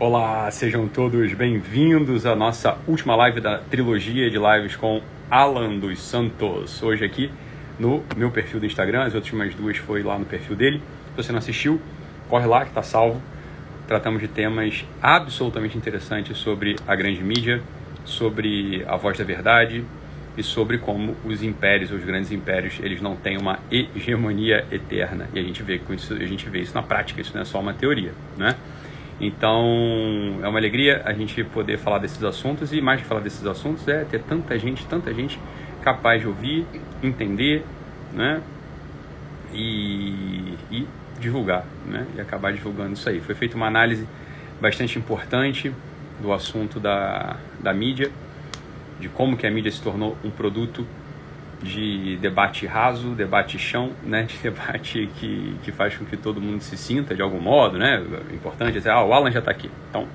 Olá, sejam todos bem-vindos à nossa última live da trilogia de lives com Alan dos Santos. Hoje aqui no meu perfil do Instagram, as últimas duas foi lá no perfil dele. Se você não assistiu, corre lá que está salvo. Tratamos de temas absolutamente interessantes sobre a grande mídia, sobre a voz da verdade e sobre como os impérios, os grandes impérios, eles não têm uma hegemonia eterna. E a gente vê com isso, a gente vê isso na prática, isso não é só uma teoria, né? Então, é uma alegria a gente poder falar desses assuntos e mais que falar desses assuntos é ter tanta gente, tanta gente capaz de ouvir, entender, né? E, e divulgar, né? E acabar divulgando isso aí. Foi feita uma análise bastante importante do assunto da, da mídia, de como que a mídia se tornou um produto de debate raso, debate chão, né? De debate que, que faz com que todo mundo se sinta de algum modo, né? Importante dizer, ah, o Alan já está aqui. Então,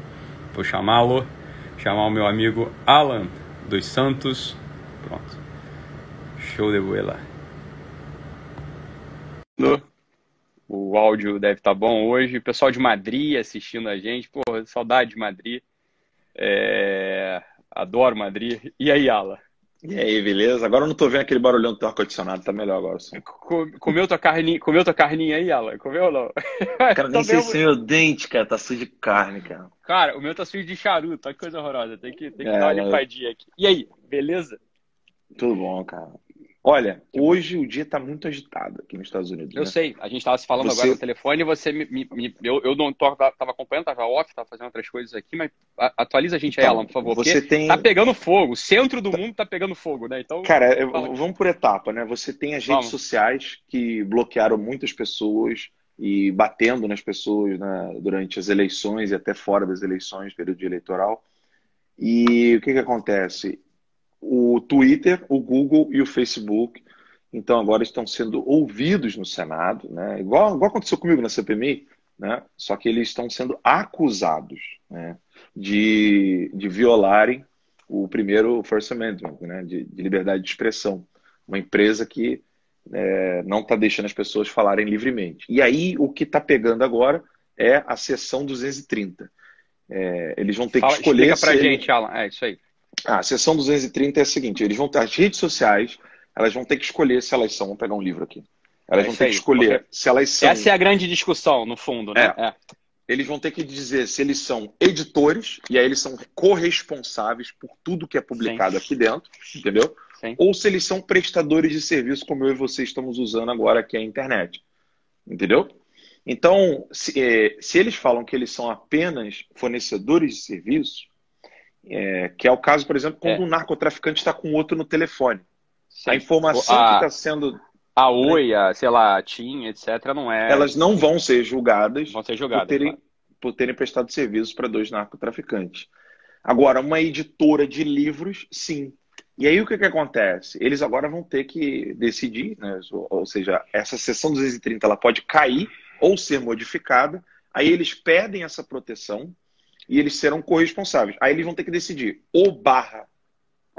vou chamá-lo, chamar o meu amigo Alan dos Santos. Pronto. Show de bola. O áudio deve estar tá bom hoje. Pessoal de Madrid assistindo a gente. Pô, saudade de Madrid. É... Adoro Madrid. E aí, Alan? E aí, beleza? Agora eu não tô vendo aquele barulhão do teu ar-condicionado, tá melhor agora. Comeu tua carninha, comeu tua carninha aí, Alan? Comeu ou não? Cara, nem sei se meu dente, cara, tá sujo de carne, cara. Cara, o meu tá sujo de charuto, olha que coisa horrorosa. Tem que, tem que é, dar uma limpadinha aqui. E aí, beleza? Tudo bom, cara. Olha, hoje o dia está muito agitado aqui nos Estados Unidos. Eu né? sei, a gente estava se falando você... agora no telefone e você me. me, me eu, eu não estava acompanhando, estava off, estava fazendo outras coisas aqui, mas atualiza a gente então, aí, Alan, por favor. Você tem. Tá pegando fogo, o centro do tá... mundo tá pegando fogo, né? Então. Cara, eu, vamos por etapa, né? Você tem as redes sociais que bloquearam muitas pessoas e batendo nas pessoas né, durante as eleições e até fora das eleições, período eleitoral. E o que, que acontece? O Twitter, o Google e o Facebook, então agora estão sendo ouvidos no Senado, né? igual, igual aconteceu comigo na CPMI, né? só que eles estão sendo acusados né? de, de violarem o primeiro First Amendment, né? de, de liberdade de expressão. Uma empresa que é, não está deixando as pessoas falarem livremente. E aí o que está pegando agora é a sessão 230. É, eles vão ter Fala, que escolher. Explica pra gente, Alan. É isso aí. A sessão 230 é a seguinte: eles vão ter as redes sociais, elas vão ter que escolher se elas são. Vamos pegar um livro aqui. Elas é vão ter aí, que escolher porque... se elas são. Essa é a grande discussão, no fundo, né? É. é. Eles vão ter que dizer se eles são editores, e aí eles são corresponsáveis por tudo que é publicado Sim. aqui dentro, entendeu? Sim. Ou se eles são prestadores de serviço, como eu e você estamos usando agora, é a internet. Entendeu? Então, se, é, se eles falam que eles são apenas fornecedores de serviços, é, que é o caso, por exemplo, quando é. um narcotraficante está com outro no telefone. Sim. A informação a, que está sendo. A Oi, a, sei lá, a TIM, etc., não é. Elas não vão ser julgadas, vão ser julgadas por, terem, claro. por terem prestado serviços para dois narcotraficantes. Agora, uma editora de livros, sim. E aí o que, que acontece? Eles agora vão ter que decidir, né? ou seja, essa sessão 230 ela pode cair ou ser modificada. Aí eles perdem essa proteção e eles serão corresponsáveis. Aí eles vão ter que decidir ou barra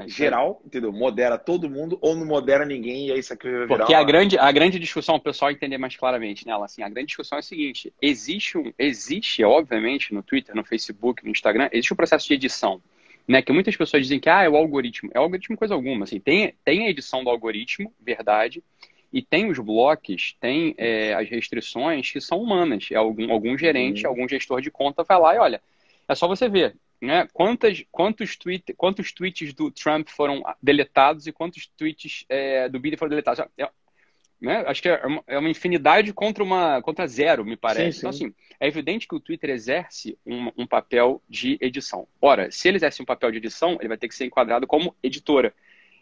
geral, entendeu? Modera todo mundo ou não modera ninguém e aí isso aqui vai virar Porque uma... a grande, a grande discussão, o pessoal entender mais claramente nela, assim, a grande discussão é a seguinte, existe, um, existe obviamente, no Twitter, no Facebook, no Instagram, existe um processo de edição, né, que muitas pessoas dizem que ah, é o algoritmo. É o algoritmo coisa alguma, assim, tem, tem a edição do algoritmo, verdade, e tem os blocos, tem é, as restrições que são humanas. É algum, algum gerente, uhum. algum gestor de conta vai lá e olha, é só você ver, né? Quantas, quantos, tweet, quantos tweets do Trump foram deletados e quantos tweets é, do Biden foram deletados? É, né? Acho que é uma, é uma, infinidade contra uma contra zero, me parece. Sim, então, sim. Então, assim, é evidente que o Twitter exerce um, um papel de edição. Ora, se ele exerce um papel de edição, ele vai ter que ser enquadrado como editora.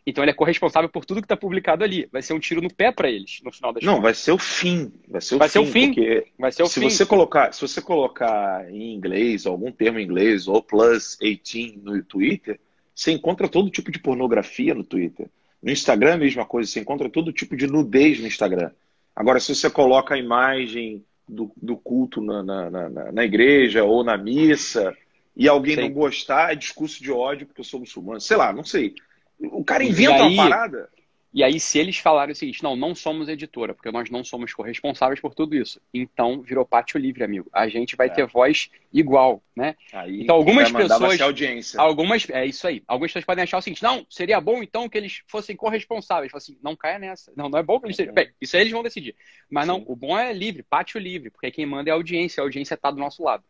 Então ele é corresponsável por tudo que está publicado ali. Vai ser um tiro no pé para eles no final das Não, contas. vai ser o fim. Vai ser o vai fim. Ser o fim. Porque vai ser o se fim. Você colocar, se você colocar em inglês, algum termo em inglês, ou plus 18 no Twitter, você encontra todo tipo de pornografia no Twitter. No Instagram é a mesma coisa, você encontra todo tipo de nudez no Instagram. Agora, se você coloca a imagem do, do culto na, na, na, na, igreja ou na missa e alguém Sim. não gostar, é discurso de ódio porque eu sou muçulmano. Sei lá, não sei. O cara inventa aí, uma parada. E aí, se eles falarem o seguinte, não, não somos editora, porque nós não somos corresponsáveis por tudo isso, então virou pátio livre, amigo. A gente vai é. ter voz igual, né? Aí, então, algumas pessoas. Audiência. Algumas. É isso aí. Algumas pessoas podem achar o seguinte, não, seria bom então que eles fossem corresponsáveis. Fala assim, não caia nessa. Não, não é bom que eles. Bem, isso aí eles vão decidir. Mas Sim. não, o bom é livre, pátio livre, porque quem manda é a audiência, a audiência está do nosso lado.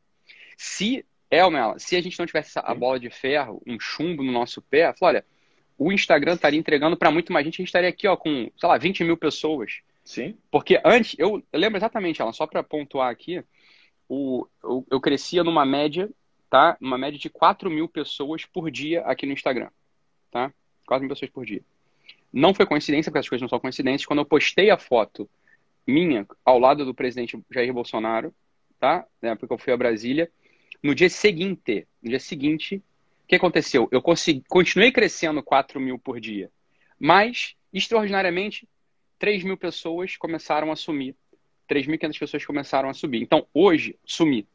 Se, Elmela, se a gente não tivesse a bola de ferro, um chumbo no nosso pé, fala, olha o Instagram estaria entregando para muito mais gente, a gente estaria aqui ó, com, sei lá, 20 mil pessoas. Sim. Porque antes, eu, eu lembro exatamente, ela só para pontuar aqui, o, eu, eu, crescia numa média, tá? Uma média de 4 mil pessoas por dia aqui no Instagram. Tá? 4 mil pessoas por dia. Não foi coincidência, porque as coisas não são coincidências. Quando eu postei a foto minha ao lado do presidente Jair Bolsonaro, tá? Na época que eu fui a Brasília, no dia seguinte, no dia seguinte, o que aconteceu? Eu consegui, continuei crescendo 4 mil por dia, mas, extraordinariamente, 3 mil pessoas começaram a sumir. 3.500 pessoas começaram a subir. Então, hoje, sumir.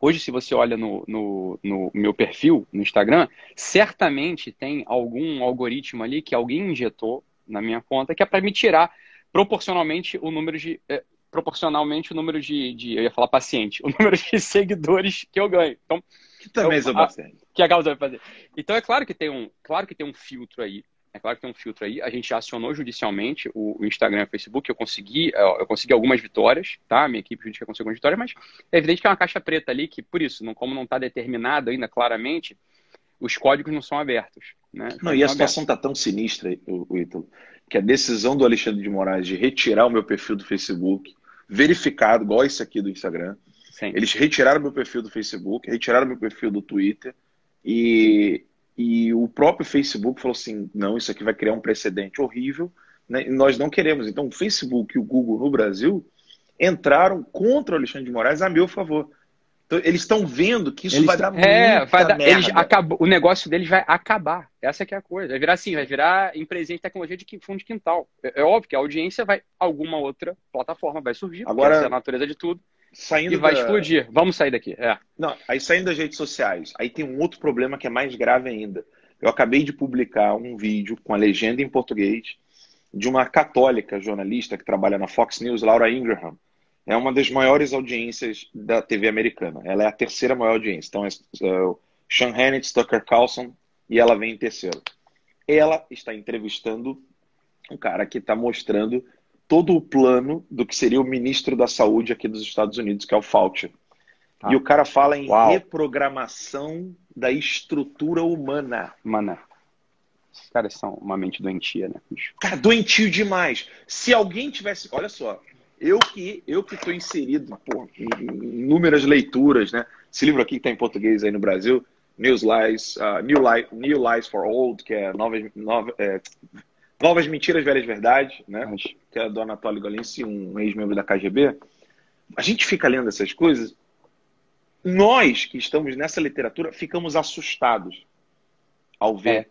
Hoje, se você olha no, no, no, meu perfil no Instagram, certamente tem algum algoritmo ali que alguém injetou na minha conta que é para me tirar proporcionalmente o número de. Eh, proporcionalmente o número de, de, Eu ia falar paciente, o número de seguidores que eu ganho. Então, que também sou bastante. Que a causa vai fazer. Então é claro que tem um, claro que tem um filtro aí. É claro que tem um filtro aí. A gente acionou judicialmente o, o Instagram e o Facebook. Eu consegui, eu consegui algumas vitórias, tá? Minha equipe jurídica conseguiu algumas vitórias, mas é evidente que é uma caixa preta ali que, por isso, não, como não está determinado ainda claramente, os códigos não são abertos. Né? Não, e a situação está tão sinistra, o Ítalo, que a decisão do Alexandre de Moraes de retirar o meu perfil do Facebook, verificado, igual esse aqui do Instagram, Sim. Eles retiraram meu perfil do Facebook, retiraram meu perfil do Twitter e, e o próprio Facebook falou assim: não, isso aqui vai criar um precedente horrível, né? e nós não queremos. Então, o Facebook e o Google no Brasil entraram contra o Alexandre de Moraes a meu favor. Então, eles estão vendo que isso eles, vai dar é, vai dar, eles acabou, O negócio deles vai acabar. Essa que é a coisa. Vai virar assim, vai virar empresa de tecnologia de fundo de quintal. É, é, óbvio que a audiência vai, alguma outra plataforma vai surgir, Agora, essa é a natureza de tudo. Saindo e vai da... explodir. Vamos sair daqui. É. Não, aí saindo das redes sociais, aí tem um outro problema que é mais grave ainda. Eu acabei de publicar um vídeo com a legenda em português de uma católica jornalista que trabalha na Fox News, Laura Ingraham. É uma das maiores audiências da TV americana. Ela é a terceira maior audiência. Então é, é Sean Hannity, Tucker Carlson e ela vem em terceiro. Ela está entrevistando um cara que está mostrando todo o plano do que seria o ministro da Saúde aqui dos Estados Unidos, que é o Fauci. Ah. E o cara fala em Uau. reprogramação da estrutura humana. Humana. Esses caras são uma mente doentia, né? Cara, doentio demais. Se alguém tivesse. Olha só, eu que eu que estou inserido pô, em, inúmeras leituras, né? Esse livro aqui que está em português aí no Brasil, News Lies, uh, New, Lies, New Lies for Old, que é novas, nova, é, Novas Mentiras, Velhas Verdades, né? Que é do Anatoly Galinski, um ex-membro da KGB. A gente fica lendo essas coisas. Nós que estamos nessa literatura ficamos assustados ao ver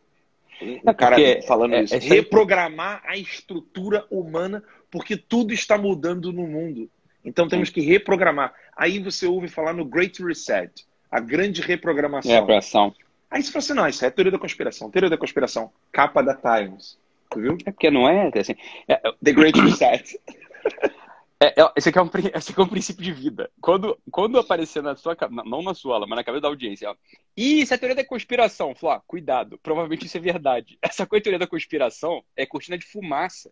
é. o cara porque, falando é, isso. É Reprogramar a estrutura humana, porque tudo está mudando no mundo. Então temos que reprogramar. Aí você ouve falar no Great Reset, a grande reprogramação. Reprogramação. Aí você fala assim, não, isso é teoria da conspiração. Teoria da conspiração, capa da Times viu? É porque não é, assim, é, The Great Reset. É, é, esse, aqui é um, esse aqui é um princípio de vida. Quando, quando aparecer na sua não na sua aula, mas na cabeça da audiência, ó, Ih, isso é teoria da conspiração. Flá, ah, cuidado, provavelmente isso é verdade. Essa coisa teoria da conspiração é cortina de fumaça.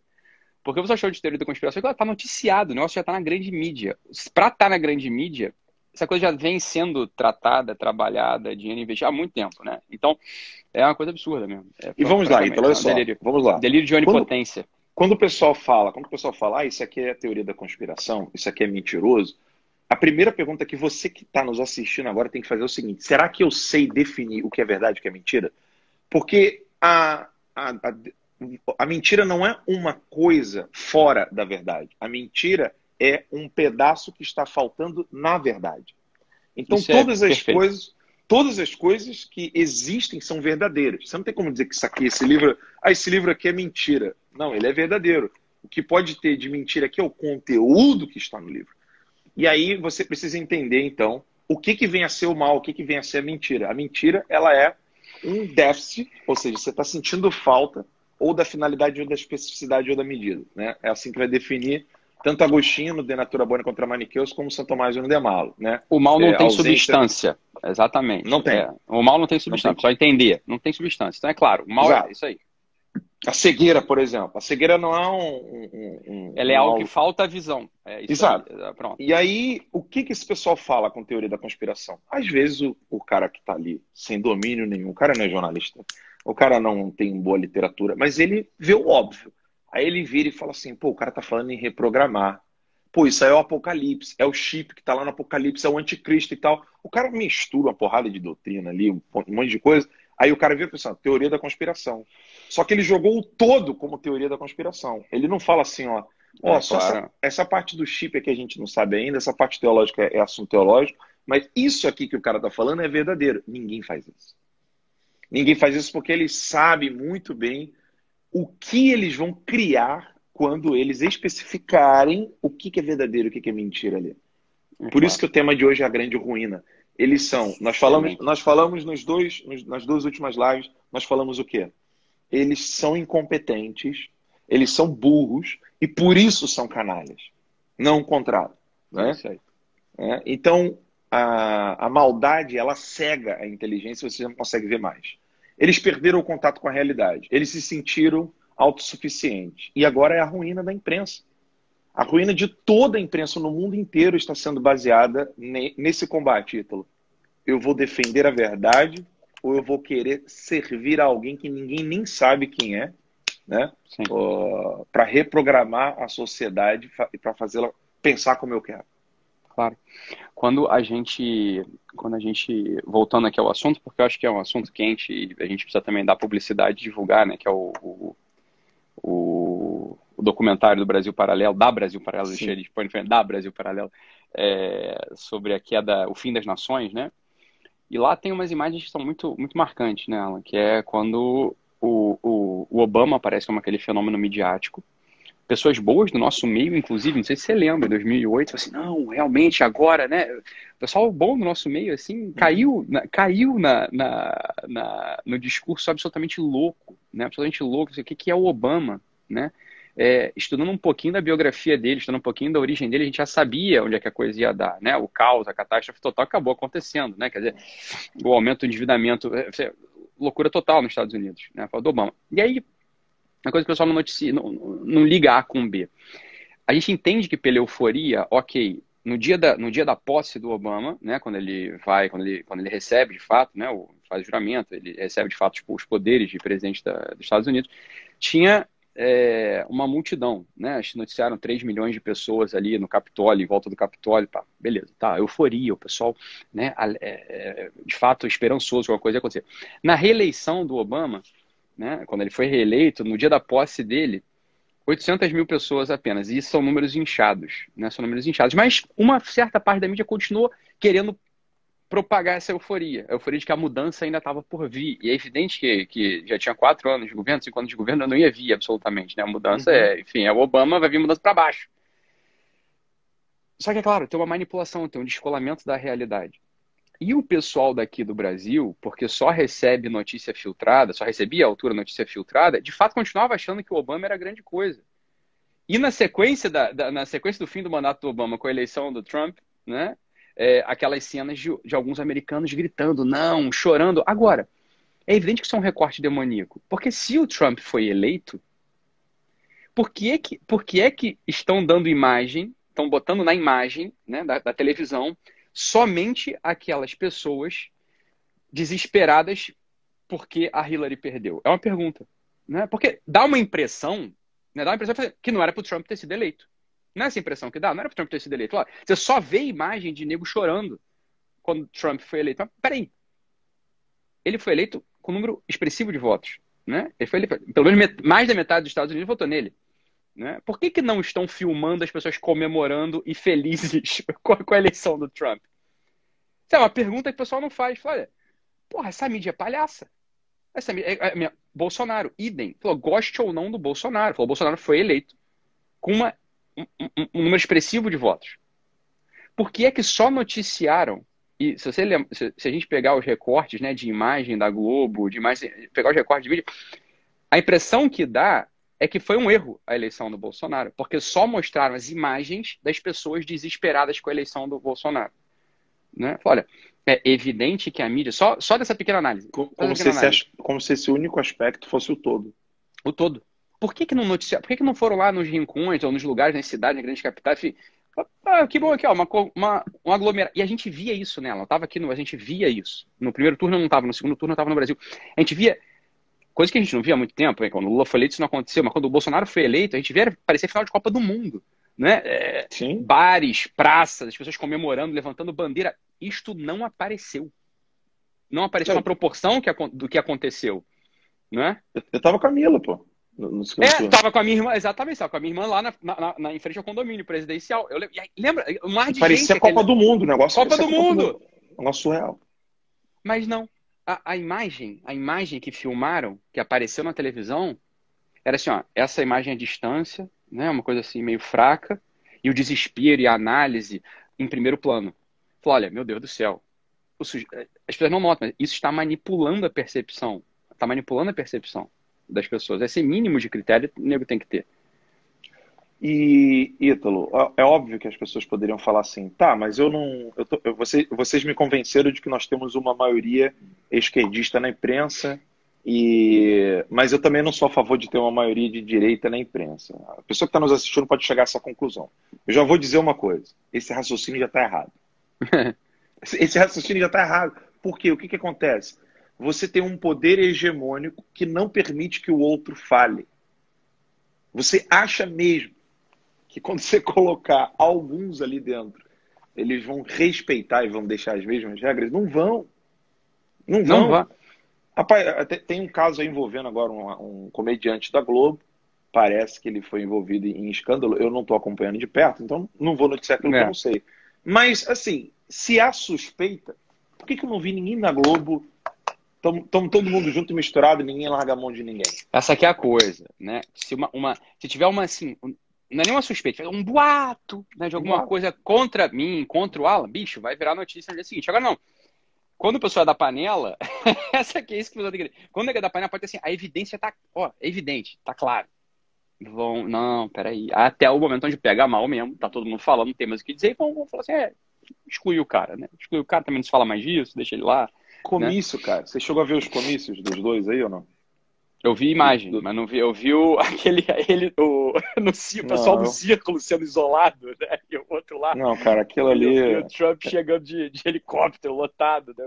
Porque você achou de teoria da conspiração que ela tá noticiado, o negócio já tá na grande mídia. Pra estar tá na grande mídia, essa coisa já vem sendo tratada, trabalhada, dinheiro investido há muito tempo, né? Então, é uma coisa absurda mesmo. É, e vamos lá, então, olha é só. Delírio, vamos lá. Delírio de onipotência. Quando, quando, o pessoal fala, quando o pessoal fala, ah, isso aqui é teoria da conspiração, isso aqui é mentiroso, a primeira pergunta que você que está nos assistindo agora tem que fazer é o seguinte: será que eu sei definir o que é verdade e o que é mentira? Porque a, a, a, a mentira não é uma coisa fora da verdade. A mentira é um pedaço que está faltando na verdade. Então, Isso é todas é as perfeito. coisas, todas as coisas que existem são verdadeiras. Você não tem como dizer que isso aqui, esse livro, ah, esse livro aqui é mentira. Não, ele é verdadeiro. O que pode ter de mentira aqui é o conteúdo que está no livro. E aí você precisa entender, então, o que, que vem a ser o mal, o que, que vem a ser a mentira. A mentira, ela é um déficit, ou seja, você está sentindo falta ou da finalidade ou da especificidade ou da medida. Né? É assim que vai definir tanto Agostinho no De Natura Boa contra Maniqueus como Santo Tomás no De Malo. Né? O mal não é, tem ausência... substância. Exatamente. Não tem. É, o mal não tem substância, não tem. só entender. Não tem substância. Então é claro, o mal é Exato. é isso aí. A cegueira, por exemplo. A cegueira não é um. um, um Ela é um algo que falta a visão. É Exato. Aí. É, pronto. E aí, o que, que esse pessoal fala com teoria da conspiração? Às vezes, o, o cara que está ali sem domínio nenhum, o cara não é jornalista, o cara não tem boa literatura, mas ele vê o óbvio. Aí ele vira e fala assim: pô, o cara tá falando em reprogramar. Pô, isso aí é o apocalipse, é o chip que tá lá no apocalipse, é o anticristo e tal. O cara mistura uma porrada de doutrina ali, um monte de coisa. Aí o cara vira pensando, teoria da conspiração. Só que ele jogou o todo como teoria da conspiração. Ele não fala assim, ó, ó, é, só claro. essa, essa, parte do chip é que a gente não sabe ainda, essa parte teológica é, é assunto teológico, mas isso aqui que o cara tá falando é verdadeiro. Ninguém faz isso. Ninguém faz isso porque ele sabe muito bem o que eles vão criar quando eles especificarem o que, que é verdadeiro e o que, que é mentira ali. É Por claro. isso que o tema de hoje é a grande ruína. Eles são. Nós falamos, nós falamos nos dois, nos, nas duas últimas lives, nós falamos o quê? Eles são incompetentes, eles são burros e por isso são canalhas. Não o contrário. Né? É, então, a, a maldade, ela cega a inteligência e você não consegue ver mais. Eles perderam o contato com a realidade. Eles se sentiram autossuficientes. E agora é a ruína da imprensa. A ruína de toda a imprensa no mundo inteiro está sendo baseada nesse combate, Ítalo. Eu vou defender a verdade ou eu vou querer servir a alguém que ninguém nem sabe quem é, né? Uh, para reprogramar a sociedade e para fazê-la pensar como eu quero. Claro. Quando a gente, quando a gente voltando aqui ao assunto, porque eu acho que é um assunto quente e a gente precisa também dar publicidade, divulgar, né? Que é o, o, o o documentário do Brasil Paralelo, da Brasil Paralelo, deixa ele põe da Brasil Paralelo, é, sobre a queda, o fim das nações, né? E lá tem umas imagens que são muito, muito marcantes, né, Alan? Que é quando o, o, o Obama aparece como aquele fenômeno midiático. Pessoas boas do nosso meio, inclusive, não sei se você lembra, em 2008, assim, não, realmente agora, né? O pessoal bom do nosso meio, assim, caiu, na, caiu na, na, na, no discurso absolutamente louco, né? Absolutamente louco. Assim, o que, que é o Obama, né? é, estudando um pouquinho da biografia dele, estudando um pouquinho da origem dele, a gente já sabia onde é que a coisa ia dar, né? O caos, a catástrofe total acabou acontecendo, né? Quer dizer, o aumento do endividamento, é, loucura total nos Estados Unidos, né? Fala do Obama. E aí, a coisa que o pessoal não, noticia, não, não liga A com B. A gente entende que pela euforia, ok, no dia da, no dia da posse do Obama, né, quando ele vai, quando ele, quando ele recebe de fato, né, o, faz o juramento, ele recebe de fato tipo, os poderes de presidente da, dos Estados Unidos, tinha é, uma multidão, né? Noticiaram 3 milhões de pessoas ali no Capitólio, em volta do Capitólio, pá, beleza, tá, euforia, o pessoal, né, é, é, de fato, esperançoso que alguma coisa ia acontecer. Na reeleição do Obama, né, quando ele foi reeleito, no dia da posse dele, 800 mil pessoas apenas, e isso são números inchados, né, são números inchados, mas uma certa parte da mídia continuou querendo propagar essa euforia, a euforia de que a mudança ainda estava por vir. E é evidente que, que já tinha quatro anos de governo, cinco anos de governo, não ia vir absolutamente. Né? A mudança uhum. é, enfim, é o Obama, vai vir mudança para baixo. Só que, é claro, tem uma manipulação, tem um descolamento da realidade. E o pessoal daqui do Brasil, porque só recebe notícia filtrada, só recebia à altura notícia filtrada, de fato continuava achando que o Obama era grande coisa. E na sequência, da, da, na sequência do fim do mandato do Obama com a eleição do Trump, né, é, aquelas cenas de, de alguns americanos gritando, não, chorando. Agora, é evidente que isso é um recorte demoníaco. Porque se o Trump foi eleito, por que é que, por que, é que estão dando imagem, estão botando na imagem né, da, da televisão somente aquelas pessoas desesperadas porque a Hillary perdeu? É uma pergunta. Né? Porque dá uma impressão, né, dá uma impressão que não era para o Trump ter sido eleito. Não é essa impressão que dá? Não era para Trump ter sido eleito. Claro, você só vê imagem de nego chorando quando Trump foi eleito. Mas peraí. Ele foi eleito com um número expressivo de votos. Né? Ele foi eleito, pelo menos mais da metade dos Estados Unidos votou nele. Né? Por que, que não estão filmando as pessoas comemorando e felizes com a, com a eleição do Trump? Isso é uma pergunta que o pessoal não faz. Fala, olha, porra, essa mídia é palhaça. Essa mídia, é, é, Bolsonaro, idem. Falou, goste ou não do Bolsonaro. Falou, Bolsonaro foi eleito com uma um, um, número expressivo de votos. Por que é que só noticiaram? E se, você se, a gente pegar os recortes né, de imagem da Globo, de pegar os recortes de vídeo, A impressão que dá é que foi um erro a eleição do Bolsonaro, porque só mostraram as imagens das pessoas desesperadas com a eleição do Bolsonaro. Né? Olha, é evidente que a mídia, só, só dessa pequena análise. Como, como, se análise. como, se esse único aspecto fosse o todo. O todo. Por que, que não noticiaram? Por que, que não foram lá nos rincões ou nos lugares, nas cidades, nas grandes capitais? Ah, que bom aqui, ó, uma, uma, um aglomerado. E a gente via isso nela. Ela estava aqui, no, a gente via isso. No primeiro turno não estava, no segundo turno estava no Brasil. A gente via coisa que a gente não via há muito tempo. Hein? Quando o Lula foi eleito, isso não aconteceu. Mas quando o Bolsonaro foi eleito, a gente via parecer final de Copa do Mundo. Né? É, bares, praças, as pessoas comemorando, levantando bandeira. Isto não apareceu. Não apareceu é. na proporção que, do que aconteceu. Né? Eu, eu tava com a Mila, pô. No, é, tava com a minha irmã, exatamente, tava com a minha irmã lá na, na, na em frente ao condomínio presidencial. Eu lembra? Um mar de Parecia gente, Copa aquele... do Mundo, o negócio. Copa do Mundo! Um negócio surreal. Mas não. A, a, imagem, a imagem que filmaram, que apareceu na televisão, era assim, ó, essa imagem à distância, né, uma coisa assim meio fraca, e o desespero e a análise em primeiro plano. Falou, olha, meu Deus do céu, suje... as pessoas não notam, mas isso está manipulando a percepção, está manipulando a percepção das pessoas. Esse mínimo de critério o nego tem que ter. E, Ítalo, é óbvio que as pessoas poderiam falar assim, tá, mas eu não. Eu tô, eu, você, vocês me convenceram de que nós temos uma maioria esquerdista na imprensa, e mas eu também não sou a favor de ter uma maioria de direita na imprensa. A pessoa que está nos assistindo pode chegar a essa conclusão. Eu já vou dizer uma coisa: esse raciocínio já está errado. esse raciocínio já está errado. Por quê? O que, que acontece? você tem um poder hegemônico que não permite que o outro fale. Você acha mesmo que quando você colocar alguns ali dentro, eles vão respeitar e vão deixar as mesmas regras? Não vão. Não vão. Não. Rapaz, tem um caso aí envolvendo agora um, um, comediante da Globo. Parece que ele foi envolvido em escândalo. Eu não estou acompanhando de perto, então não vou noticiar aquilo é. que eu não sei. Mas, assim, se há suspeita, por que, que eu não vi ninguém na Globo Estamos todo mundo junto e misturado e ninguém larga a mão de ninguém. Essa aqui é a coisa, né? Se, uma, uma se tiver uma assim, não é nenhuma suspeita, um boato né, de alguma coisa contra mim, contra o Alan, bicho, vai virar notícia no dia seguinte. Agora não. Quando o pessoal é da panela, essa aqui é isso que você tem que Quando é da panela, pode ter assim, a evidência tá, ó, é evidente, tá claro. Vão, não, peraí. Até o momento onde pega mal mesmo, tá todo mundo falando, não tem mais o que dizer, e vão, vão falar assim, é, exclui o cara, né? Exclui o cara, também não se fala mais disso, deixa ele lá. Comício, né? cara. Você chegou a ver os comícios dos dois aí ou não? Eu vi imagem, do... mas não vi. Eu vi o, aquele, ele, o, no, o pessoal do círculo sendo isolado, né? E o outro lá. Não, cara, aquilo ali. E o Trump chegando de, de helicóptero lotado, né?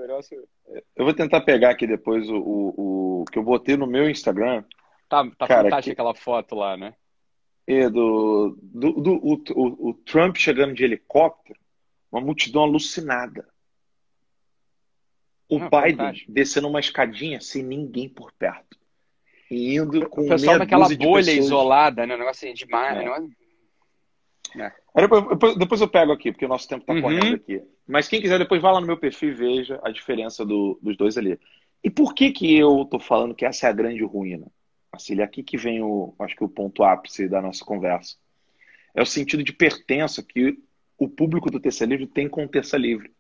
Eu vou tentar pegar aqui depois o, o, o, que eu botei no meu Instagram. Tá, tá cara, fantástica que... aquela foto lá, né? É, do, do, do o, o, o Trump chegando de helicóptero, uma multidão alucinada. O Não, Biden fantástico. descendo uma escadinha sem ninguém por perto. E indo com o pessoal naquela bolha isolada, né? Um negócio assim, demais. É. É. Depois, depois, eu pego aqui, porque o nosso tempo está uhum. correndo aqui. Mas quem quiser, depois vá lá no meu perfil e veja a diferença do, dos dois ali. E por que que eu tô falando que essa é a grande ruína? Assim, aqui que vem o, acho que o ponto ápice da nossa conversa. É o sentido de pertença que o público do Terça Livre tem com o Terça Livre.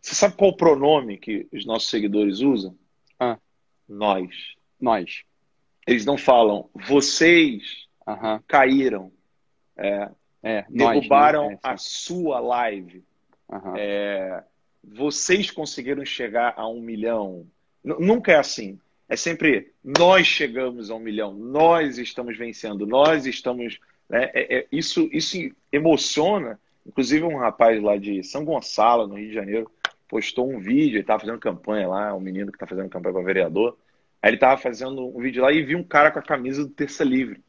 Você sabe qual o pronome que os nossos seguidores usam? Ah. Nós. Nós. Eles não falam vocês caíram. É, é, derrubaram nós, né? é, a sua live. É, vocês conseguiram chegar a um milhão. N nunca é assim. É sempre nós chegamos a um milhão, nós estamos vencendo, nós estamos. Né? É, é, isso, isso emociona Inclusive, um rapaz lá de São Gonçalo, no Rio de Janeiro, postou um vídeo, ele estava fazendo campanha lá, um menino que está fazendo campanha para vereador. Aí ele estava fazendo um vídeo lá e viu um cara com a camisa do Terça Livre.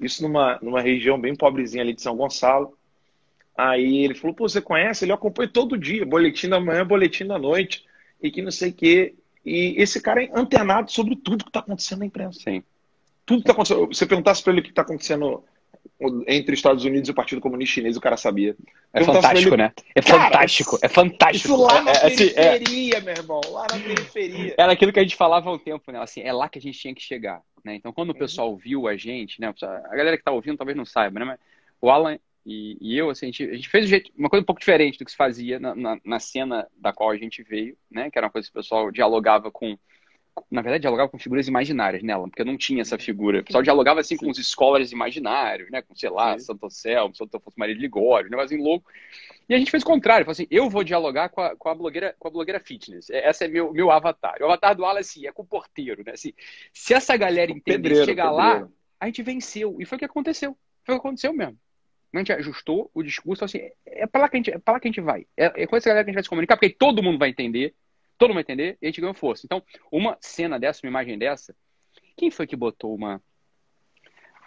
Isso numa, numa região bem pobrezinha ali de São Gonçalo. Aí ele falou, pô, você conhece? Ele acompanha todo dia, boletim da manhã, boletim da noite, e que não sei o quê. E esse cara é antenado sobre tudo que está acontecendo na imprensa. Sim. Tudo que está acontecendo. Você perguntasse para ele o que está acontecendo entre Estados Unidos e o Partido Comunista Chinês, o cara sabia. É fantástico, né? É cara, fantástico, é fantástico. Isso lá na é, é assim, é. periferia, é... meu irmão, lá na periferia. Era aquilo que a gente falava há um tempo, né? Assim, é lá que a gente tinha que chegar, né? Então, quando o pessoal uhum. viu a gente, né? A galera que tá ouvindo talvez não saiba, né? Mas o Alan e, e eu, assim, a gente, a gente fez jeito, uma coisa um pouco diferente do que se fazia na, na, na, cena da qual a gente veio, né? Que era uma coisa que o pessoal dialogava com na verdade, dialogava com figuras imaginárias nela, porque não tinha essa figura. O pessoal dialogava assim com os scholars imaginários, né? Com, sei lá, Sim. Santo Anselmo, Santo Afonso Maria de Ligório, um negocinho louco. E a gente fez o contrário, falou assim, eu vou dialogar com a, com a, blogueira, com a blogueira fitness. Essa é meu, meu avatar. O avatar do Alan, assim, é com o porteiro, né? Assim, se essa galera entender, pedreiro, chegar pedreiro. lá, a gente venceu. E foi o que aconteceu. Foi o que aconteceu mesmo. A gente ajustou o discurso, assim, é para lá que a gente, é lá que a gente vai. É, é com essa galera que a gente vai se comunicar, porque todo mundo vai entender, todo mundo vai entender, e a gente ganhou força. Então, uma cena dessa, uma imagem dessa, quem foi que botou uma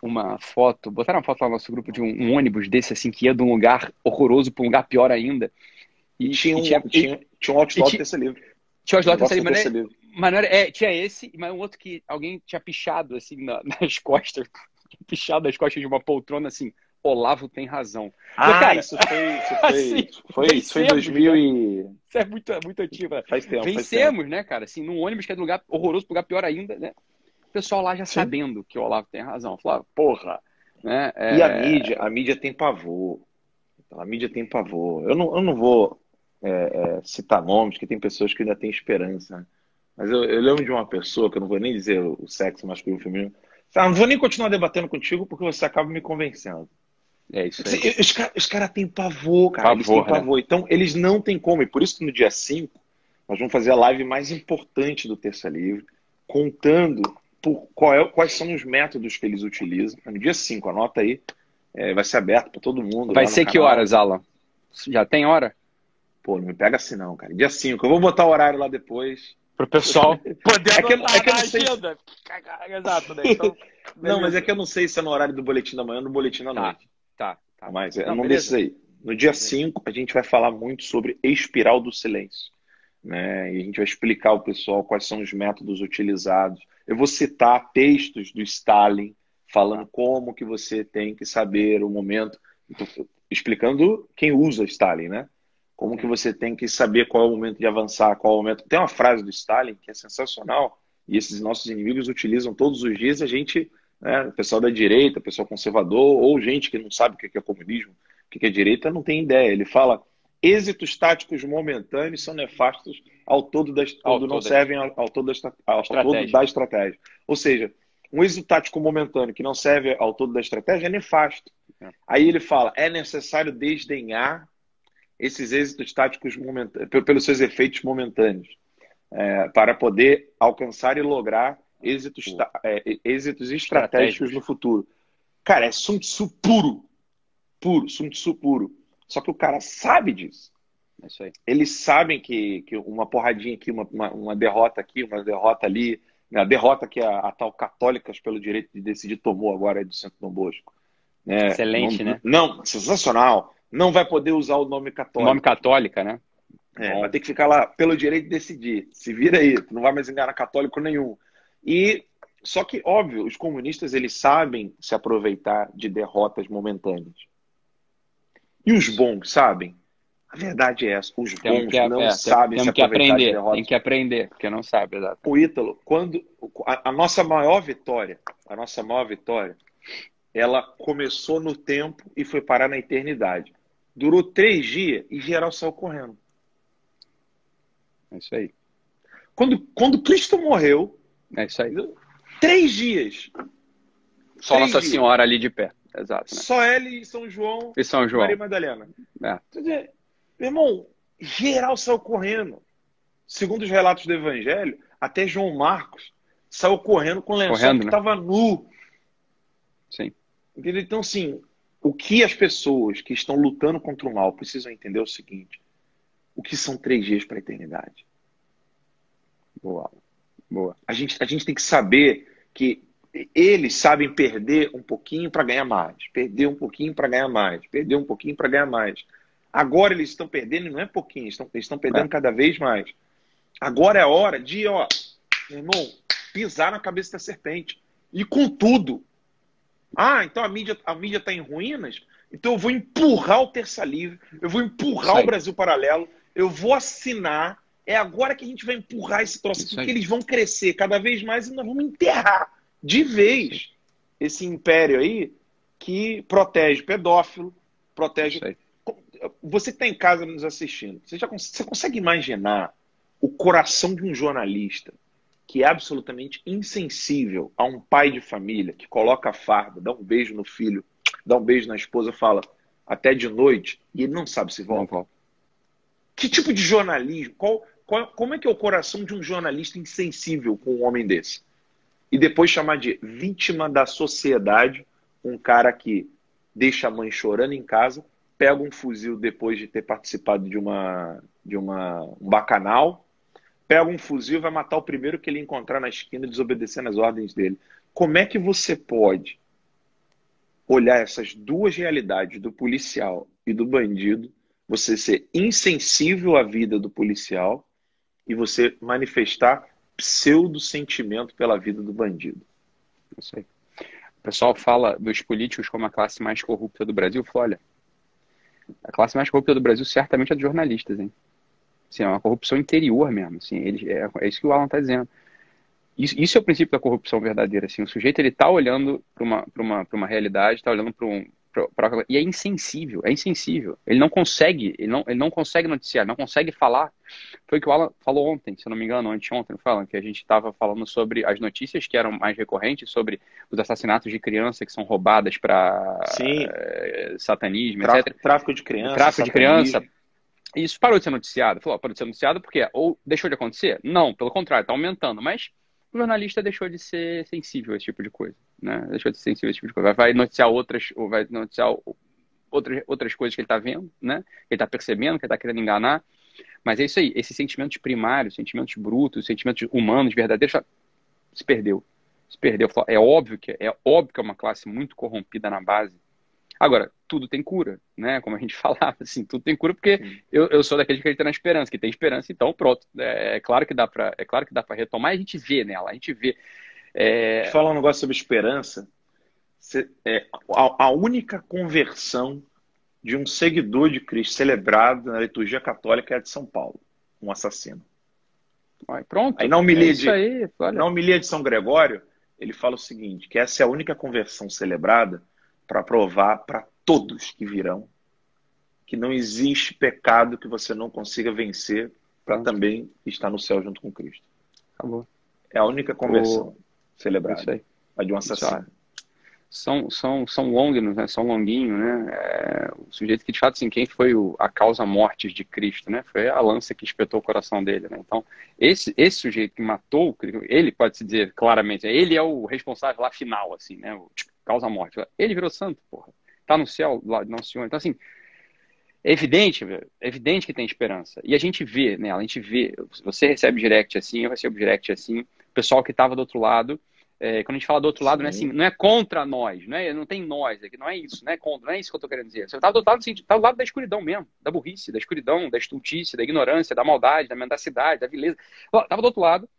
uma foto, botaram uma foto lá no nosso grupo de um, um ônibus desse, assim, que ia de um lugar horroroso para um lugar pior ainda. E tinha um, e tinha, tinha, tinha um outdoor desse livro. Tinha um outdoor desse livro, mas, não é, mas não era, é, tinha esse, mas um outro que alguém tinha pichado, assim, na, nas costas, pichado nas costas de uma poltrona, assim, Olavo tem razão. Ah, cara, isso foi, isso foi, assim, foi, isso foi em 2000 né? e... Isso é muito, muito antigo. Né? Faz tempo, Vencemos, faz tempo. né, cara? Assim, num ônibus que é de lugar horroroso para lugar pior ainda, né? O pessoal lá já Sim. sabendo que o Olavo tem razão. Falava, porra, né? É... E a mídia, a mídia tem pavor. A mídia tem pavor. Eu não, eu não vou é, é, citar nomes, que tem pessoas que ainda têm esperança. Né? Mas eu, eu, lembro de uma pessoa, que eu não vou nem dizer o sexo masculino e feminino, ah, não vou nem continuar debatendo contigo porque você acaba me convencendo. É isso aí. Os, os caras têm pavor, cara. Pavor, eles têm né? pavor. Então, eles não têm como. E por isso que no dia 5, nós vamos fazer a live mais importante do Terça Livre, contando por é, quais são os métodos que eles utilizam. No dia 5, anota aí. É, vai ser aberto para todo mundo. Vai ser que horas, Alan? Já tem hora? Pô, não me pega assim não, cara. Dia 5. Eu vou botar o horário lá depois. Pro pessoal poder é que, é que eu não sei agenda. Se... Exato, né? Então, não, mas é que eu não sei se é no horário do boletim da manhã ou no boletim da tá. noite. Tá, tá. Mas é não, um desses aí. No dia 5, a gente vai falar muito sobre espiral do silêncio. Né? E a gente vai explicar ao pessoal quais são os métodos utilizados. Eu vou citar textos do Stalin falando como que você tem que saber o momento, explicando quem usa Stalin, né? Como que você tem que saber qual é o momento de avançar, qual é o momento. Tem uma frase do Stalin que é sensacional e esses nossos inimigos utilizam todos os dias. A gente né? O pessoal da direita, pessoal conservador, ou gente que não sabe o que é comunismo, o que é direita, não tem ideia. Ele fala: êxitos táticos momentâneos são nefastos ao todo, da, ao não servem ao, ao, todo da, ao todo da estratégia. Ou seja, um êxito tático momentâneo que não serve ao todo da estratégia é nefasto. É. Aí ele fala: é necessário desdenhar esses êxitos táticos momentâneos, pelos seus efeitos momentâneos, é, para poder alcançar e lograr êxitos, é, êxitos estratégicos no futuro. Cara, é Sun Tzu puro. Puro, Sun Tzu puro. Só que o cara sabe disso. É isso aí. Eles sabem que, que uma porradinha aqui, uma, uma, uma derrota aqui, uma derrota ali, a derrota que a, a, tal Católicas pelo direito de decidir tomou agora é do Centro Dom Bosco. Né? Excelente, não, né? Não, sensacional. Não vai poder usar o nome católico. Nome católica, né? É, vai ter que ficar lá pelo direito de decidir. Se vira aí, tu não vai mais enganar católico nenhum. E só que óbvio, os comunistas eles sabem se aproveitar de derrotas momentâneas. E os bons sabem? A verdade é essa, os bons que, não é, sabem se aproveitar aprender, de derrotas. Tem que aprender, porque não sabe, exato. O Ítalo, quando a, a nossa maior vitória, a nossa maior vitória, ela começou no tempo e foi parar na eternidade. Durou três dias e geral saiu correndo. É isso aí. Quando, quando Cristo morreu, é isso aí. Três dias. Só Três Nossa dias. Senhora ali de pé. Exato. Né? Só ele e São João. E São João. Maria Madalena. É. Dizer, meu irmão, geral saiu correndo. Segundo os relatos do Evangelho, até João Marcos saiu correndo com o lençol correndo, que estava né? nu. Sim. Entendeu? Então, assim, o que as pessoas que estão lutando contra o mal precisam entender é o seguinte: o que são três dias para a eternidade? Boa. Boa. A gente, a gente tem que saber que eles sabem perder um pouquinho para ganhar mais, perder um pouquinho para ganhar mais, perder um pouquinho para ganhar mais. Agora eles estão perdendo, não é pouquinho, eles estão, eles estão perdendo é. cada vez mais. Agora é a hora de, ó, meu irmão, pisar na cabeça da serpente. E com tudo. Ah, então a mídia a mídia está em ruínas? Então eu vou empurrar o Terça Livre, eu vou empurrar o Brasil Paralelo, eu vou assinar é agora que a gente vai empurrar esse troço aqui, porque eles vão crescer cada vez mais e nós vamos enterrar de vez esse império aí que protege pedófilo, protege. Você que está em casa nos assistindo, você, já você consegue imaginar o coração de um jornalista que é absolutamente insensível a um pai de família que coloca a farda, dá um beijo no filho, dá um beijo na esposa, fala até de noite e ele não sabe se volta. Que tipo de jornalismo? Qual, qual, como é que é o coração de um jornalista insensível com um homem desse? E depois chamar de vítima da sociedade um cara que deixa a mãe chorando em casa, pega um fuzil depois de ter participado de uma de uma um bacanal, pega um fuzil, vai matar o primeiro que ele encontrar na esquina, desobedecendo as ordens dele. Como é que você pode olhar essas duas realidades do policial e do bandido, você ser insensível à vida do policial e você manifestar pseudo sentimento pela vida do bandido? Não sei. O pessoal fala dos políticos como a classe mais corrupta do Brasil. Fala, olha, a classe mais corrupta do Brasil certamente é de jornalistas, hein? Assim, é uma corrupção interior mesmo. Assim, ele, é, é isso que o Alan está dizendo. Isso, isso, é o princípio da corrupção verdadeira. Assim, o sujeito ele está olhando para uma, uma, uma realidade, está olhando para um. Pra, e é insensível, é insensível. Ele não consegue, ele não, ele não consegue noticiar, não consegue falar. Foi o que o Alan falou ontem, se eu não me engano, anteontem, não falam, que a gente estava falando sobre as notícias que eram mais recorrentes, sobre os assassinatos de crianças que são roubadas para é, satanismo, tráfico, etc. Tráfico de criança. Tráfico de criança isso parou de ser noticiado. Falou, parou de ser noticiado porque ou deixou de acontecer? Não, pelo contrário, está aumentando. Mas o jornalista deixou de ser sensível a esse tipo de coisa. Né? Deixou de ser sensível a esse tipo de coisa. Vai noticiar outras, ou vai noticiar outras, outras coisas que ele está vendo, né? que ele está percebendo, que ele está querendo enganar. Mas é isso aí, esses sentimentos primários, sentimentos brutos, sentimentos humanos, verdadeiros, se perdeu. Se perdeu. É óbvio que é óbvio que é uma classe muito corrompida na base Agora, tudo tem cura, né? Como a gente falava, assim, tudo tem cura porque eu, eu sou daquele que acredita na esperança, que tem esperança, então pronto. É, é claro que dá para, é claro que dá para retomar. A gente vê nela, a gente vê. É... Falar um negócio sobre esperança. é, a, a única conversão de um seguidor de Cristo celebrado na liturgia católica é a de São Paulo, um assassino. Pronto. Aí na homilia, é de, aí, na homilia de São Gregório, ele fala o seguinte, que essa é a única conversão celebrada para provar para todos que virão que não existe pecado que você não consiga vencer para também estar no céu junto com Cristo. Acabou. É a única conversão o... celebrada. A de um assassino. São, são, são longinos, né? São longuinhos, né? É, o sujeito que, de fato, assim, quem foi o, a causa mortes de Cristo, né? Foi a lança que espetou o coração dele, né? Então, esse, esse sujeito que matou, ele pode se dizer claramente, ele é o responsável lá final, assim, né? O, tipo, causa morte. Ele virou santo, porra. Tá no céu, lá de Nosso Senhor. Então, assim, é evidente, é evidente que tem esperança. E a gente vê né, a gente vê. Você recebe direct assim, eu recebo direct assim. Pessoal que estava do outro lado. É, quando a gente fala do outro lado, não é assim, não é contra nós, não, é, não tem nós aqui, não é isso, não é contra, não é isso que eu tô querendo dizer. Você tá do outro lado, assim, tá do lado da escuridão mesmo, da burrice, da escuridão, da estultice, da ignorância, da maldade, da mendacidade, da vileza. Tava do outro lado,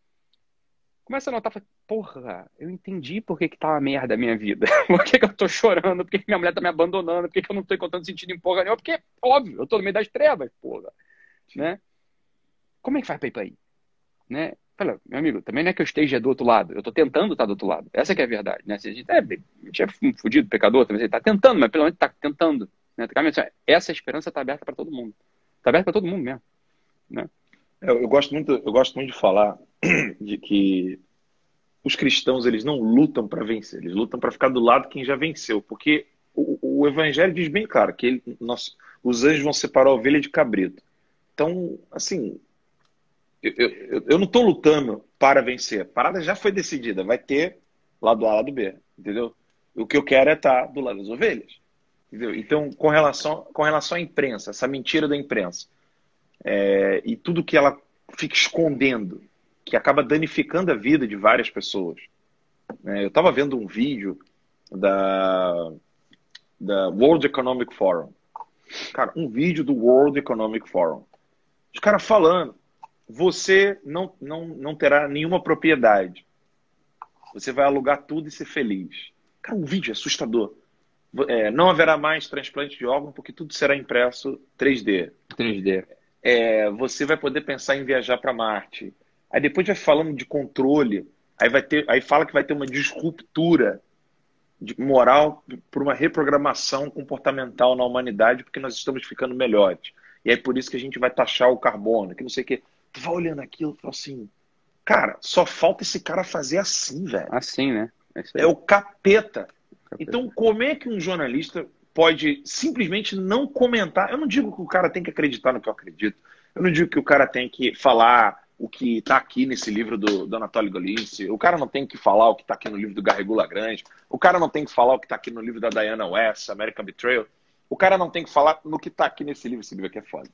começa a notar, porra, eu entendi por que, que tá uma merda a minha vida. por que, que eu tô chorando, por que, que minha mulher tá me abandonando, por que, que eu não tô encontrando sentido em porra nenhuma, porque, óbvio, eu tô no meio das trevas, porra. Né? Como é que faz pra ir pra aí? Né? Fala, meu amigo, também não é que eu esteja do outro lado, eu tô tentando estar do outro lado. Essa que é a verdade, né? Se a gente, é, a gente é fudido, pecador, também ele tá tentando, mas pelo menos tá tentando. Né? Essa esperança tá aberta para todo mundo. Tá aberta para todo mundo mesmo. Né? Eu, eu, gosto muito, eu gosto muito de falar de que os cristãos eles não lutam para vencer, eles lutam para ficar do lado quem já venceu, porque o, o evangelho diz bem claro que ele, nós, os anjos vão separar a ovelha de cabrito. Então, assim, eu, eu, eu não estou lutando para vencer. A parada já foi decidida, vai ter lado A, lado B, entendeu? O que eu quero é estar do lado das ovelhas. Entendeu? Então, com relação, com relação à imprensa, essa mentira da imprensa, é, e tudo que ela fica escondendo, que acaba danificando a vida de várias pessoas. É, eu estava vendo um vídeo da, da World Economic Forum. Cara, um vídeo do World Economic Forum. Os caras falando, você não, não, não terá nenhuma propriedade. Você vai alugar tudo e ser feliz. Cara, um vídeo é assustador. É, não haverá mais transplante de órgão porque tudo será impresso 3D. 3D é, você vai poder pensar em viajar para Marte. Aí depois vai falando de controle, aí vai ter, aí fala que vai ter uma disruptura de moral por uma reprogramação comportamental na humanidade, porque nós estamos ficando melhores. E aí por isso que a gente vai taxar o carbono, que não sei o quê. Tu vai olhando aquilo e fala assim, Cara, só falta esse cara fazer assim, velho. Assim, né? É, é o capeta. capeta. Então, como é que um jornalista pode simplesmente não comentar? Eu não digo que o cara tem que acreditar no que eu acredito. Eu não digo que o cara tem que falar o que está aqui nesse livro do, do Anatoly Golinski. O cara não tem que falar o que está aqui no livro do Garrigula Grande. O cara não tem que falar o que está aqui no livro da Diana West, American Betrayal. O cara não tem que falar no que está aqui nesse livro. Esse livro aqui é foda.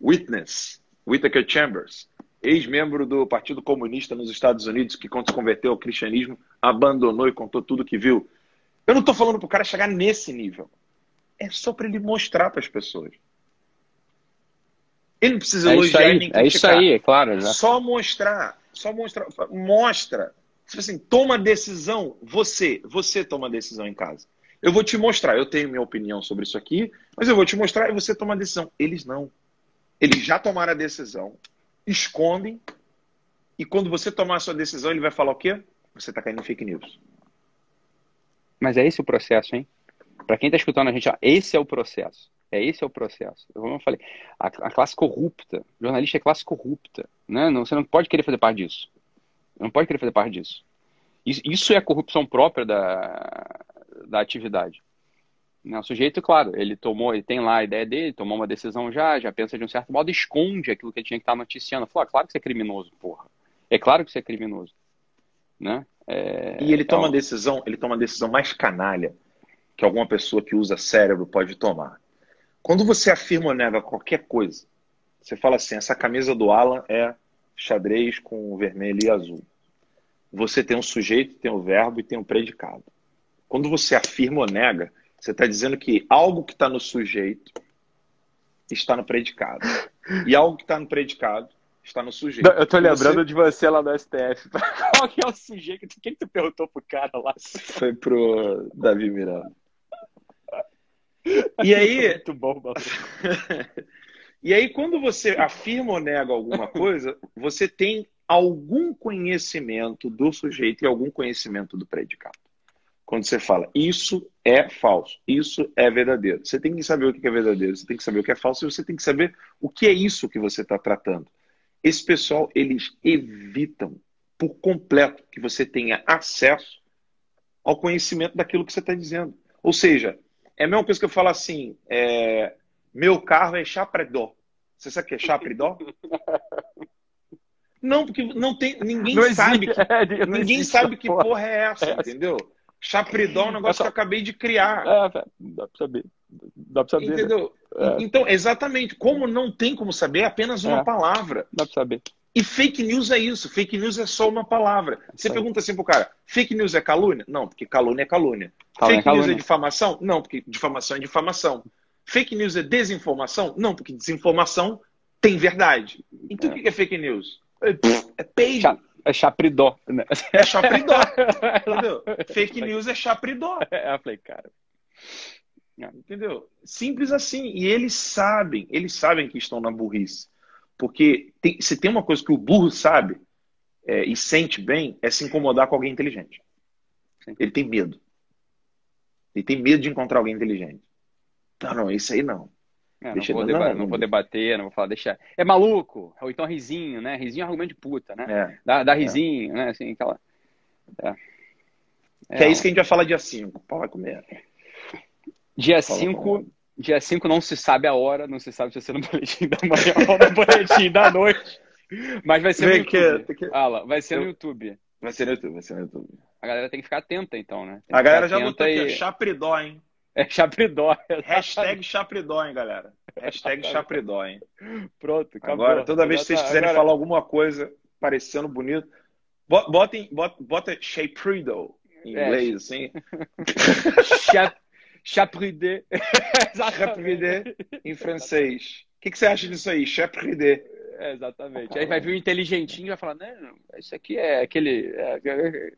Witness, Whittaker Chambers, ex-membro do Partido Comunista nos Estados Unidos, que quando se converteu ao cristianismo, abandonou e contou tudo que viu. Eu não estou falando para o cara chegar nesse nível. É só para ele mostrar para as pessoas. Ele não precisa é elogiar aí, nem criticar. É isso aí, é claro. Já. Só mostrar, só mostrar, mostra. Tipo assim, toma decisão, você, você toma decisão em casa. Eu vou te mostrar, eu tenho minha opinião sobre isso aqui, mas eu vou te mostrar e você toma a decisão. Eles não. Eles já tomaram a decisão, escondem, e quando você tomar a sua decisão, ele vai falar o quê? Você está caindo em fake news. Mas é esse o processo, hein? Para quem está escutando a gente, ó, esse é o processo. É esse é o processo. Como eu falei, a, a classe corrupta, jornalista é classe corrupta, né? Não, você não pode querer fazer parte disso. Não pode querer fazer parte disso. Isso, isso é a corrupção própria da, da atividade. Né? O sujeito, claro, ele tomou, ele tem lá a ideia dele, tomou uma decisão já, já pensa de um certo modo, esconde aquilo que ele tinha que estar noticiando. Falou, ah, claro que você é criminoso, porra. É claro que você é criminoso. Né? É, e ele toma uma decisão, ele toma a decisão mais canalha que alguma pessoa que usa cérebro pode tomar. Quando você afirma ou nega qualquer coisa, você fala assim: essa camisa do Alan é xadrez com vermelho e azul. Você tem um sujeito, tem um verbo e tem um predicado. Quando você afirma ou nega, você está dizendo que algo que está no sujeito está no predicado. E algo que está no predicado está no sujeito. Eu tô lembrando você... de você lá no STF. Qual que é o sujeito? Quem que tu perguntou pro cara lá? Foi pro Davi Miranda. E aí. Muito bom, E aí, quando você afirma ou nega alguma coisa, você tem algum conhecimento do sujeito e algum conhecimento do predicado. Quando você fala isso é falso, isso é verdadeiro. Você tem que saber o que é verdadeiro, você tem que saber o que é falso e você tem que saber o que é isso que você está tratando. Esse pessoal, eles evitam por completo que você tenha acesso ao conhecimento daquilo que você está dizendo. Ou seja, é a mesma coisa que eu falo assim: é, meu carro é chapredó. Você sabe o que é chapredó? Não, porque não tem, ninguém não sabe existe, que, é, ninguém sabe que porra, porra é essa, é entendeu? Chapredó é um negócio só... que eu acabei de criar. É, dá pra saber. Dá pra saber. Né? Entendeu? Né? Então, exatamente. Como não tem como saber, é apenas uma é. palavra. Dá pra saber. E fake news é isso. Fake news é só uma palavra. Você Sim. pergunta assim pro cara: fake news é calúnia? Não, porque calúnia é calúnia. calúnia fake é calúnia. news é difamação? Não, porque difamação é difamação. Fake news é desinformação? Não, porque desinformação tem verdade. Então é. o que é fake news? É, é peido. É chapridó. Né? É chapridó. entendeu? Fake news é chapridó. É, eu falei, cara. Entendeu? Simples assim. E eles sabem, eles sabem que estão na burrice. Porque tem, se tem uma coisa que o burro sabe é, e sente bem, é se incomodar com alguém inteligente. Ele tem medo. Ele tem medo de encontrar alguém inteligente. Não, não, isso aí não. É, não, vou não, não, vou debater, não vou falar, deixa. É maluco, ou então risinho, né? Risinho é argumento de puta, né? É, dá, dá é. risinho, é. né? Assim, aquela. É. Que é, isso que a gente vai falar dia 5. Pau vai comer. Dia 5 Dia 5 não se sabe a hora, não se sabe se vai ser no boletim da manhã ou no boletim da noite. Mas vai ser Vem no YouTube. Que, vai ser no YouTube. Vai ser no YouTube, vai ser no YouTube. A galera tem que ficar atenta, então, né? a galera já botou aqui, e... chapridó, hein? É chapridó. Hashtag chapridó, hein, galera? Hashtag chapridó, hein? Pronto, acabou. Agora, toda vez que vocês tá, quiserem agora... falar alguma coisa parecendo bonito, botem, bota, bota shaprido em é. inglês, assim. Chapridé. Chapridé em francês. O que, que, você acha disso aí? Chapridé. É, exatamente. Aí vai vir o inteligentinho e vai falar, não, isso aqui é aquele. É, é,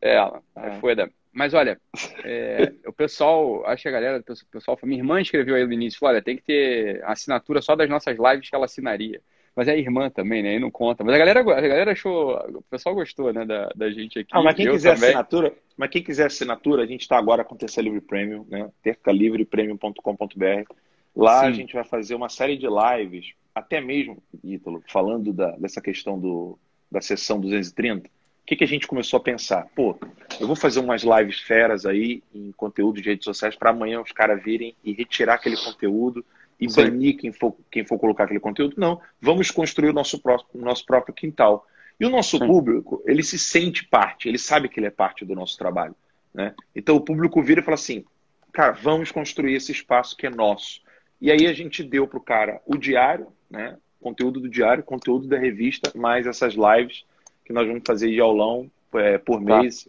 é, é foi da. Mas olha, é, o pessoal, acho que a galera, o pessoal, minha irmã escreveu aí no início, olha, tem que ter assinatura só das nossas lives que ela assinaria. Mas é a irmã também, né? Aí não conta. Mas a galera, a galera achou. O pessoal gostou, né? Da, da gente aqui. Ah, mas quem quiser também. assinatura, mas quem quiser assinatura, a gente está agora com o Terça Livre Premium, né? tercalivrepremium.com.br. Lá Sim. a gente vai fazer uma série de lives, até mesmo, Ítalo, falando da, dessa questão do, da sessão 230, o que, que a gente começou a pensar? Pô, eu vou fazer umas lives feras aí em conteúdo de redes sociais para amanhã os caras virem e retirar aquele conteúdo e Sim. banir quem for, quem for colocar aquele conteúdo. Não, vamos construir o nosso, próprio, o nosso próprio quintal. E o nosso Sim. público, ele se sente parte, ele sabe que ele é parte do nosso trabalho. Né? Então o público vira e fala assim, cara, vamos construir esse espaço que é nosso. E aí a gente deu para o cara o diário, né? conteúdo do diário, conteúdo da revista, mais essas lives que nós vamos fazer de aulão é, por tá. mês.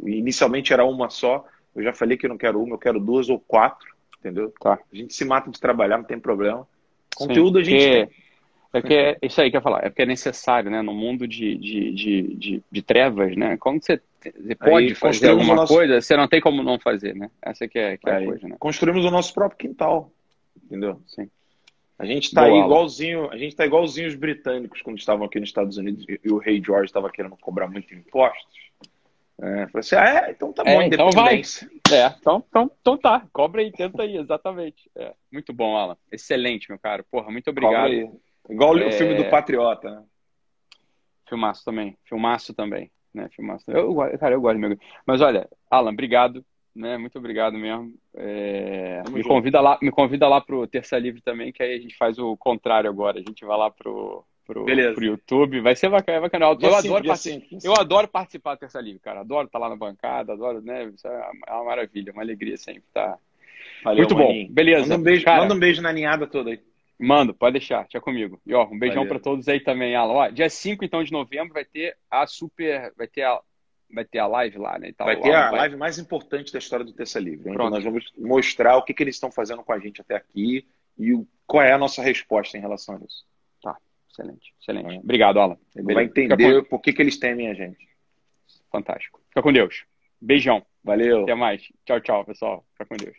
Inicialmente era uma só, eu já falei que eu não quero uma, eu quero duas ou quatro, entendeu? Tá. A gente se mata de trabalhar, não tem problema. Conteúdo Sim, a gente tem. É que é isso aí que eu ia falar, é porque é necessário, né? No mundo de, de, de, de, de trevas, né? Quando você, você pode aí, fazer alguma nosso... coisa, você não tem como não fazer, né? Essa que é, que é a coisa, né? Construímos o nosso próprio quintal, entendeu? Sim. A gente está igualzinho, a gente tá igualzinho os britânicos quando estavam aqui nos Estados Unidos e o rei George estava querendo cobrar muito impostos. É, falei assim, ah, é, então tá bom, é, então vai. É, então, então, então tá, cobra aí, tenta aí, exatamente. É, muito bom, Alan. Excelente, meu cara. Porra, muito obrigado. Igual é... o filme do Patriota, né? Filmaço também. Filmaço também. Né? Filmaço. Eu, cara, eu gosto meu. Mas olha, Alan, obrigado. Né? Muito obrigado mesmo. É... Me, convida lá, me convida lá pro Terça Livre também, que aí a gente faz o contrário agora. A gente vai lá pro, pro, pro YouTube. Vai ser bacana. bacana. Eu, eu adoro eu adoro participar do Terça Livre, cara. Adoro estar lá na bancada, adoro, né? Isso é uma maravilha, uma alegria sempre estar. Valeu, Muito maninho. bom. Beleza. Manda um beijo, cara, manda um beijo na ninhada toda aí. Mando, pode deixar, tinha comigo. E ó, um beijão para todos aí também, Alan. Ó, dia 5 então de novembro vai ter a super, vai ter a vai ter a live lá, né? vai ter a vai... live mais importante da história do Terça Livre. Então nós vamos mostrar o que, que eles estão fazendo com a gente até aqui e o, qual é a nossa resposta em relação a isso. Tá, excelente, excelente. É. Obrigado, Alan. Ele vai entender com... por que, que eles temem a gente. Fantástico. Fica com Deus. Beijão. Valeu. Até mais. Tchau, tchau, pessoal. Fica com Deus.